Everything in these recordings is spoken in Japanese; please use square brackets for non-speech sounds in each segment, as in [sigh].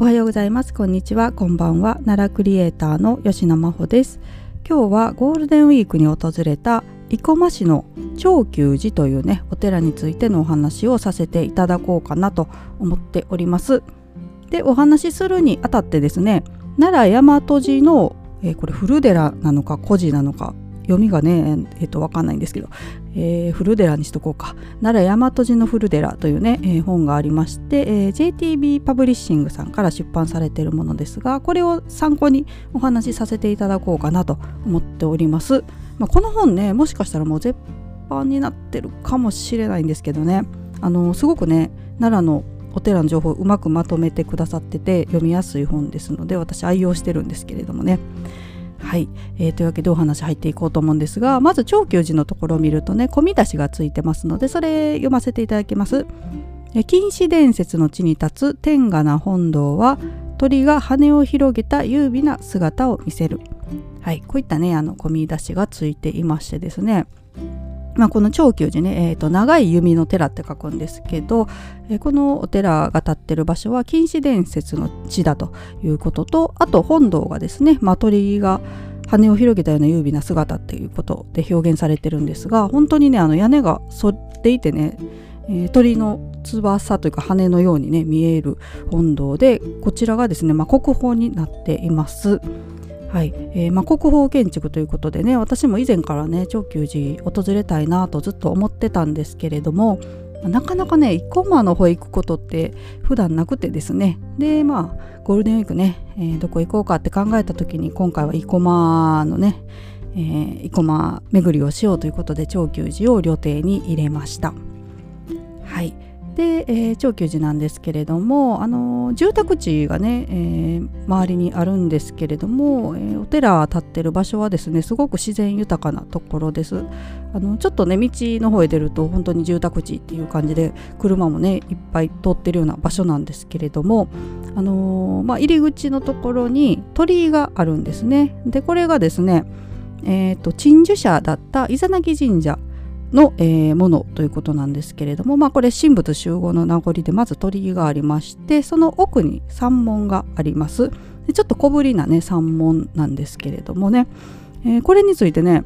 おはようございます。こんにちは。こんばんは。奈良クリエイターの吉野真帆です。今日はゴールデンウィークに訪れた生駒市の長久寺というねお寺についてのお話をさせていただこうかなと思っております。でお話しするにあたってですね奈良大和寺の、えー、これ古寺なのか古寺なのか読みがね、えっ、と、わかんないんですけど、えー、古寺にしとこうか。奈良大和寺の古寺というね、えー、本がありまして、えー、JTB パブリッシングさんから出版されているものですが、これを参考にお話しさせていただこうかなと思っております。まあ、この本ね、もしかしたらもう絶版になってるかもしれないんですけどね、あのすごくね、奈良のお寺の情報をうまくまとめてくださってて読みやすい本ですので私愛用してるんですけれどもねはい、えー、というわけでお話入っていこうと思うんですがまず長久寺のところを見るとね込み出しがついてますのでそれ読ませていただきます。禁止伝説の地に立つ天下な本堂は鳥が羽を広げた優美な姿を見せる。はい。こういったねあの込み出しがついていましてですね。まあ、この長久寺ね、えーと、長い弓の寺って書くんですけど、えー、このお寺が建ってる場所は禁止伝説の地だということとあと本堂がですね、まあ、鳥が羽を広げたような優美な姿っていうことで表現されてるんですが本当にねあの屋根が反っていてね、えー、鳥の翼というか羽のようにね見える本堂でこちらがですね、まあ、国宝になっています。はい。えーまあ、国宝建築ということでね私も以前からね長久寺訪れたいなとずっと思ってたんですけれどもなかなかね生駒の方行くことって普段なくてですね。でまあゴールデンウィークね、えー、どこ行こうかって考えた時に今回は生駒のね、えー、生駒巡りをしようということで長久寺を旅程に入れました。はい。で、えー、長久寺なんですけれども、あの住宅地がね、えー、周りにあるんですけれども、えー、お寺建ってる場所はですねすごく自然豊かなところです。あのちょっとね道の方へ出ると本当に住宅地っていう感じで車もねいっぱい通ってるような場所なんですけれども、あのまあ、入り口のところに鳥居があるんですね。でこれがですねえーと、鎮守者だった伊佐木神社の、えー、ものということなんですけれども、まあ、これ神仏集合の名残でまず鳥居がありましてその奥に山門があります。でちょっと小ぶりなね山門なんですけれどもね、えー、これについてね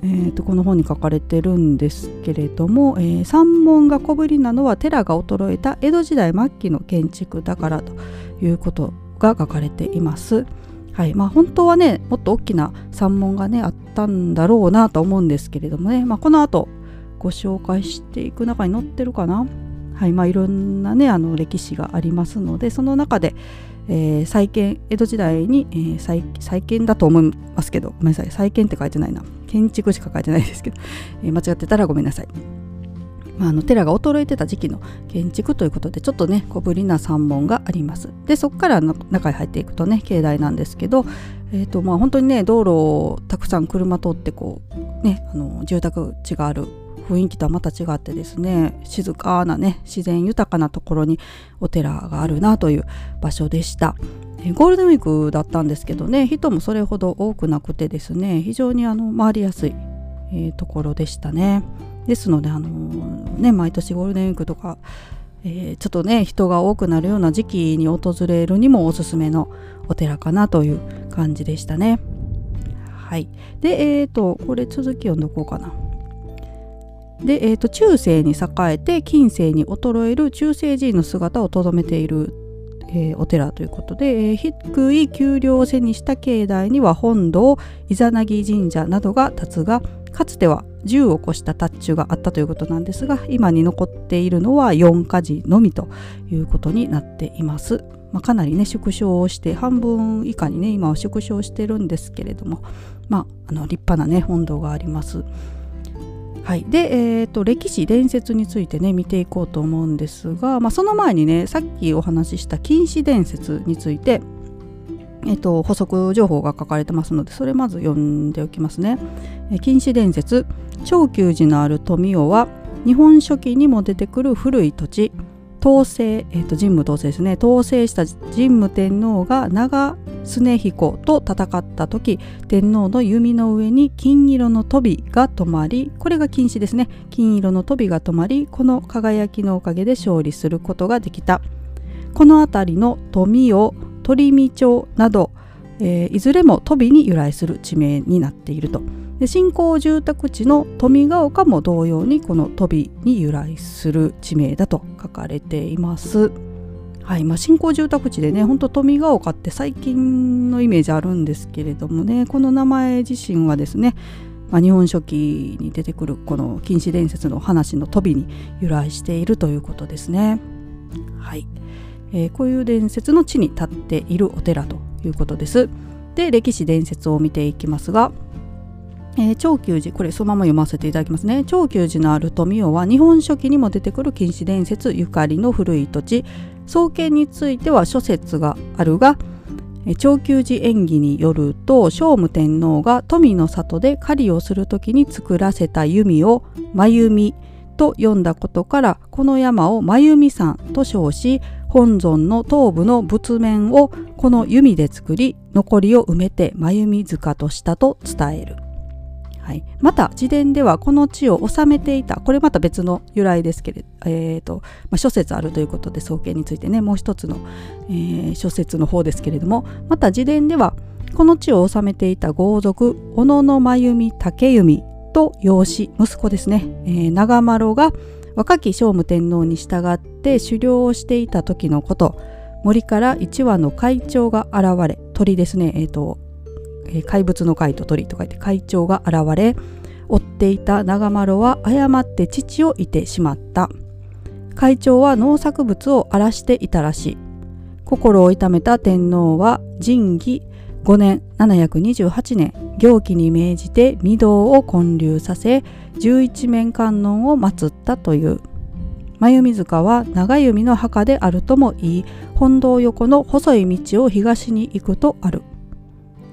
えー、とこの本に書かれてるんですけれども、えー、山門が小ぶりなのは寺が衰えた江戸時代末期の建築だからということが書かれています。はいまあ、本当はねもっと大きな山門がねあったんだろうなと思うんですけれどもね、まあ、この後ご紹介していく中に載ってるかな。はいまあいろんなねあの歴史がありますのでその中で、えー、再建江戸時代に、えー、再再建だと思いますけどごめんなさい再建って書いてないな。建築しか書いてないですけど、[laughs] えー、間違ってたらごめんなさい。まあ、あの寺が衰えてた時期の建築ということでちょっとね小ぶりな山門があります。でそこから中に入っていくとね境内なんですけど、えーとまあ、本当にね道路をたくさん車通ってこうねあの住宅地がある雰囲気とはまた違ってですね静かなね自然豊かなところにお寺があるなという場所でした。ゴールデンウィークだったんですけどね人もそれほど多くなくてですね非常にあの回りやすい、え、ところでしたね。ですのであの、ね毎年ゴールデンウィークとか、えー、ちょっとね人が多くなるような時期に訪れるにもおすすめのお寺かなという感じでしたね。はい。で、えっ、ー、と、これ続き読んどこうかな。で、えーと、中世に栄えて近世に衰える中世寺院の姿をとどめている、えー、お寺ということで、えー、低い丘陵を背にした境内には本堂イザナギ神社などが立つがかつては10を超したタッチュがあったということなんですが今に残っているのは4か寺のみということになっています。まあ、かなりね縮小をして半分以下にね今は縮小してるんですけれども、まあ、あの立派なね本堂があります。はい、で、えーと、歴史伝説についてね見ていこうと思うんですが、まあ、その前にねさっきお話しした禁止伝説について、えーと、補足情報が書かれてますのでそれまず読んでおきますね。え禁止伝説長久寺のある富雄は日本書紀にも出てくる古い土地統制、えーと、神武統制ですね。統制した神武天皇が長常彦と戦った時天皇の弓の上に金色の飛びが止まりこれが禁止ですね。金色の飛びが止まりこの輝きのおかげで勝利することができた。この辺りの富を鳥見町など、えー、いずれも飛びに由来する地名になっていると。で新興住宅地の富ヶ丘も同様にこの飛びに由来する地名だと書かれています。はいまあ、新興住宅地でねほんと富ヶ丘って最近のイメージあるんですけれどもねこの名前自身はですね、まあ、日本書紀に出てくるこの禁止伝説の話の飛びに由来しているということですね。はい、えー、こういう伝説の地に立っているお寺ということです。で歴史伝説を見ていきますがえー、長久寺これそのまま読ませていただきますね長久寺のある富雄は日本書紀にも出てくる禁止伝説ゆかりの古い土地創建については諸説があるが長久寺縁起によると聖武天皇が富の里で狩りをする時に作らせた弓を真弓と呼んだことからこの山を真弓山と称し本尊の頭部の仏面をこの弓で作り残りを埋めて真弓塚としたと伝える。はい、また自伝ではこの地を治めていた。これまた別の由来ですけれど、えーとまあ、諸説あるということで創建についてねもう一つの、えー、諸説の方ですけれどもまた自伝ではこの地を治めていた豪族小野の真弓竹弓と養子息子ですね、えー、長丸が若き聖武天皇に従って狩猟をしていた時のこと。森から一羽の会長が現れ鳥ですね、えーとえ、怪物の怪と鳥と書いて会長が現れ追っていた長丸は誤って父をいてしまった。会長は農作物を荒らしていたらしい。心を痛めた天皇は仁義5年728年行基に命じて御堂を建立させ十一面観音を祀ったという。真弓塚は長弓の墓であるとも言い本堂横の細い道を東に行くとある。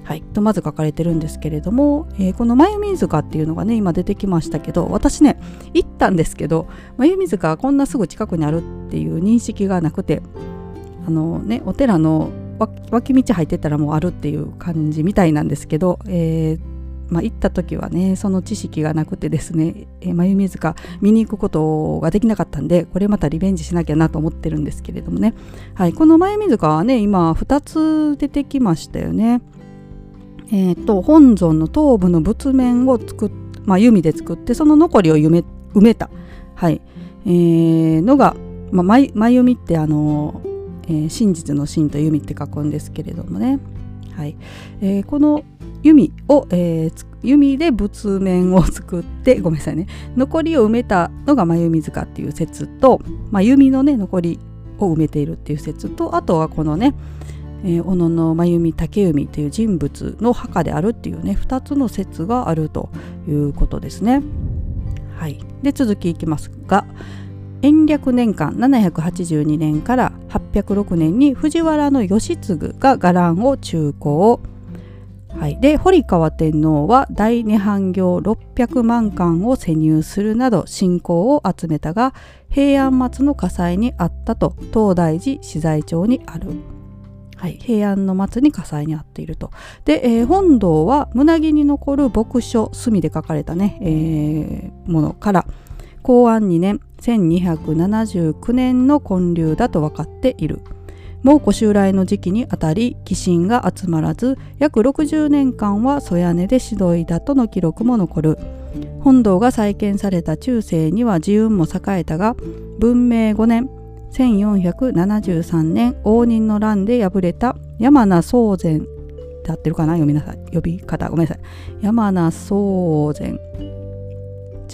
はい、とまず書かれてるんですけれども、えー、この眉水塚っていうのがね今出てきましたけど私ね行ったんですけど眉水塚がこんなすぐ近くにあるっていう認識がなくてあのねお寺の脇道入ってたらもうあるっていう感じみたいなんですけど、えーまあ、行った時はねその知識がなくてですね、えー、眉水塚見に行くことができなかったんでこれまたリベンジしなきゃなと思ってるんですけれどもね、はい、この眉水塚はね今2つ出てきましたよね。えーと、本尊の頭部の仏面を作っ、まあ、弓で作ってその残りを埋めた、はい。えー、のが、まあ、前弓ってあの、えー、真実の真と弓って書くんですけれどもね、はい。えー、この弓を、えー、弓で仏面を作って [laughs] ごめんなさいね。残りを埋めたのが真弓塚っていう説と、まあ、弓のね残りを埋めているっていう説とあとはこのね、えー、小野の真弓竹弓という人物の墓であるっていうね2つの説があるということですね。はい、で続きいきますが延暦年間782年から806年に藤原義継が伽藍を中行はい、で堀川天皇は大涅槃行600万貫を潜入するなど信仰を集めたが平安末の火災にあったと東大寺資材町にある。はい、平安の末に火災に遭っていると。で、えー、本堂は胸木に残る牧書墨で書かれたね、えー、ものから公安2年1279年の建立だと分かっている。蒙古襲来の時期にあたり寄進が集まらず約60年間は曽屋根で指導だとの記録も残る本堂が再建された中世には自運も栄えたが文明5年1473年応仁の乱で敗れた山名宗禅で合ってるかな？読みなさい。呼び方。ごめんなさい。山名宗禅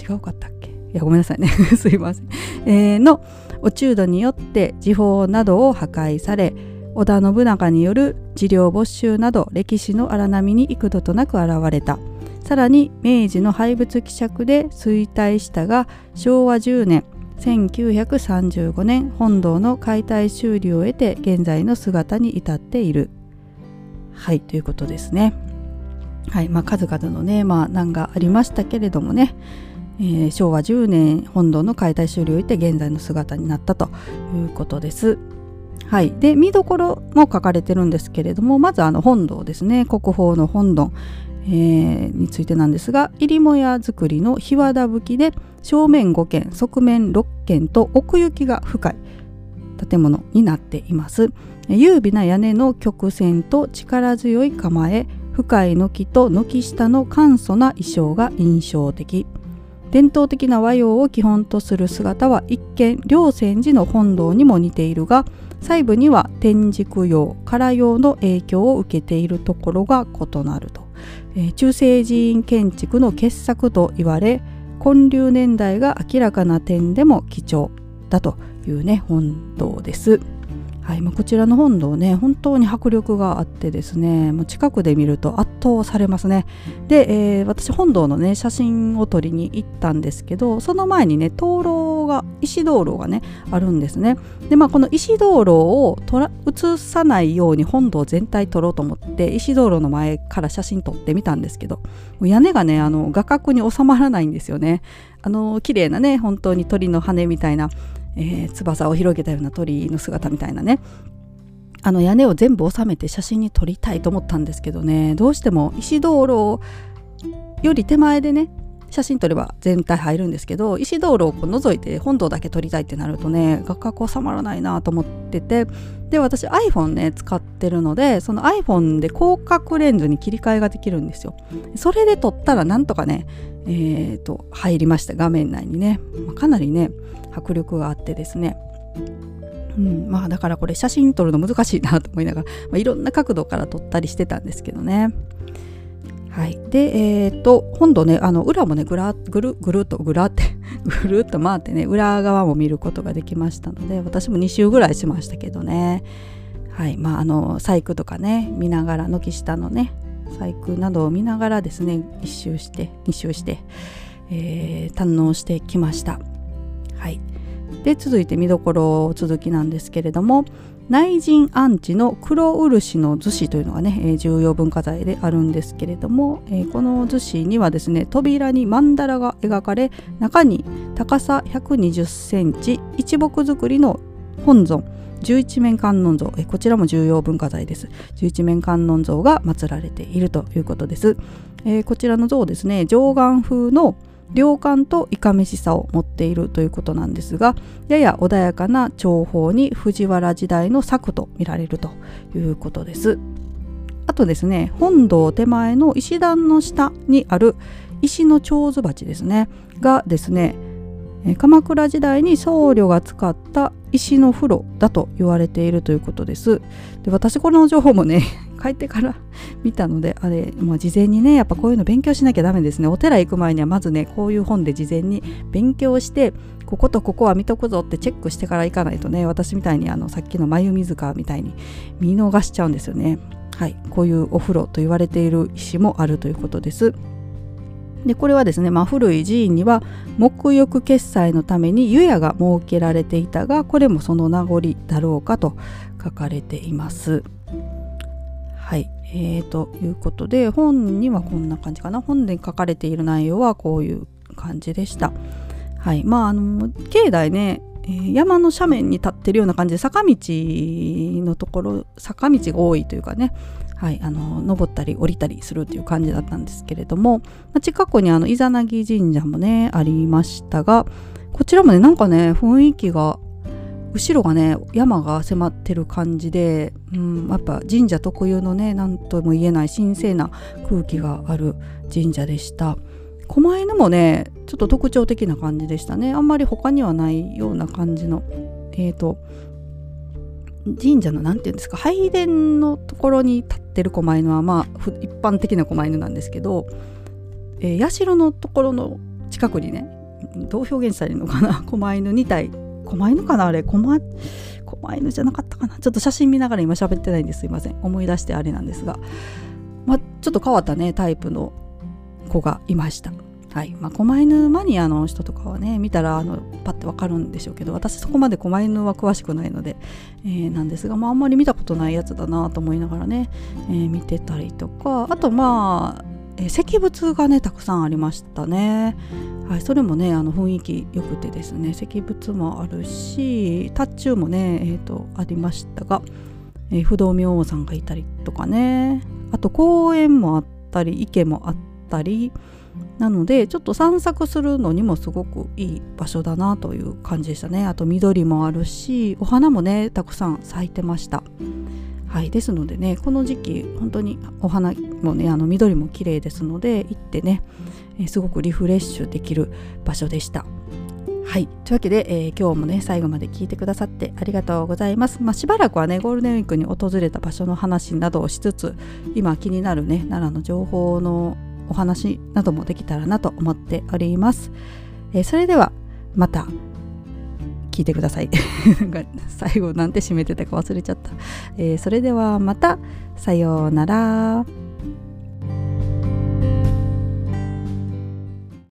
違うかったっけ？いやごめんなさいね。[laughs] すいません、えー、の落中度によって時報などを破壊され織田信長による治療没収など歴史の荒波に幾度となく現れた。さらに明治の廃仏希釈で衰退したが昭和10年1935年本堂の解体修理を得て現在の姿に至っている。はいということですね。はいまあ、数々のね、まあ、難がありましたけれどもね、えー、昭和10年本堂の解体修理を得て現在の姿になったということです。はい、で見どころも書かれてるんですけれどもまずあの本堂ですね国宝の本堂、えー、についてなんですが入母屋造りの日和田葺きで正面5軒側面6軒と奥行きが深い建物になっています。優美な屋根の曲線と力強い構え深い軒と軒下の簡素な衣装が印象的。伝統的な和洋を基本とする姿は一見両泉寺の本堂にも似ているが細部には天竺用唐用の影響を受けているところが異なると、え、中世寺院建築の傑作と言われ建立年代が明らかな点でも貴重だというね本堂です。はいまあ、こちらの本堂ね本当に迫力があってですねもう近くで見ると圧倒されますね。で、えー、私本堂のね写真を撮りに行ったんですけどその前にね灯籠が石灯籠がねあるんですね。でまあこの石灯籠を映さないように本堂全体撮ろうと思って石灯籠の前から写真撮ってみたんですけど屋根がねあの画角に収まらないんですよね。あの綺麗なね本当に鳥の羽みたいなえー、翼を広げたような鳥の姿みたいなね。あの屋根を全部収めて写真に撮りたいと思ったんですけどね。どうしても石灯籠より手前でね写真撮れば全体入るんですけど石灯籠をこう覗いて本堂だけ撮りたいってなるとね画角収まらないなと思っててで私 iPhone ね使ってるのでその iPhone で広角レンズに切り替えができるんですよ。それで撮ったらなんとかねえーと、入りました画面内にね、まあ、かなりね迫力があってですね。うん、まあだからこれ写真撮るの難しいなと思いながら、まあ、いろんな角度から撮ったりしてたんですけどね。はい、で、えー、と本堂ねあの裏もねぐらぐるぐるっとぐらって [laughs] ぐるっと回ってね裏側も見ることができましたので私も2周ぐらいしましたけどね。はい。まああの細工とかね見ながら軒下のね細工などを見ながらですね1周して2周して、えー、堪能してきました。はい、で続いて見どころ続きなんですけれども内陣安置の黒漆の厨子というのがね、重要文化財であるんですけれども、この厨子にはですね扉に曼荼羅が描かれ中に高さ120センチ一木造りの本尊十一面観音像こちらも重要文化財です。十一面観音像が祀られているということです、こちらの像ですね上岸風の良感といかめしさを持っているということなんですがやや穏やかな長方に藤原時代の作と見られるということです。あとですね本堂手前の石段の下にある石の蝶子鉢ですね。がですね鎌倉時代に僧侶が使った石の風呂だと言われているということです。で私この情報もね帰ってから [laughs] 見たのであれ、まあ、事前にねやっぱこういうの勉強しなきゃダメですね。お寺行く前にはまずねこういう本で事前に勉強してこことここは見とくぞってチェックしてから行かないとね私みたいにあのさっきの眉水川みたいに見逃しちゃうんですよね。はい。こういうお風呂と言われている石もあるということです。でこれはですね、まあ、古い寺院には沐浴決済のために湯屋が設けられていたがこれもその名残だろうかと書かれています。はい、えー、ということで本にはこんな感じかな。本で書かれている内容はこういう感じでした。はい。まああの境内ね山の斜面に立ってるような感じで坂道のところ坂道が多いというかね。はい、あの登ったり降りたりするっていう感じだったんですけれども、ま、近くにあのイザナギ神社もねありましたがこちらもねなんかね雰囲気が後ろがね山が迫ってる感じで、うん、やっぱ神社特有のね何とも言えない神聖な空気がある神社でした。狛犬もねちょっと特徴的な感じでしたねあんまり他にはないような感じのえっ、ー、と神社の何て言うんですか拝殿のところに立ってる狛犬はまあ一般的な狛犬なんですけど、えー、社のところの近くにねどう表現したらいいのかな [laughs] 狛犬2体狛犬かなあれ。狛狛犬じゃなかったかな。ちょっと写真見ながら今喋ってないんです。すいません。思い出してあれなんですが、まあ、ちょっと変わったねタイプの子がいました。はい。まあ、狛犬マニアの人とかはね見たらあのパッてわかるんでしょうけど私そこまで狛犬は詳しくないので、えー、なんですが、まあ、あんまり見たことないやつだなと思いながらね、えー、見てたりとか。あとまあ、えー、石仏がねたくさんありましたね、はい、それもねあの雰囲気良くてですね石仏もあるしタッチューもね、えーと、ありましたが、え不動明王さんがいたりとかね。あと公園もあったり池もあったり。なのでちょっと散策するのにもすごくいい場所だなという感じでしたね。あと緑もあるしお花もねたくさん咲いてました。はいですのでねこの時期本当にお花もねあの緑も綺麗ですので行ってね、すごくリフレッシュできる場所でした。はいというわけで、えー、今日もね最後まで聞いてくださってありがとうございます、まあ、しばらくはねゴールデンウィークに訪れた場所の話などをしつつ今気になるね奈良の情報のお話などもできたらなと思っております、えー、それではまた。聞いてくだ [laughs] さい。最後なんて締めてたか忘れちゃった、えー、それではまた。さようなら。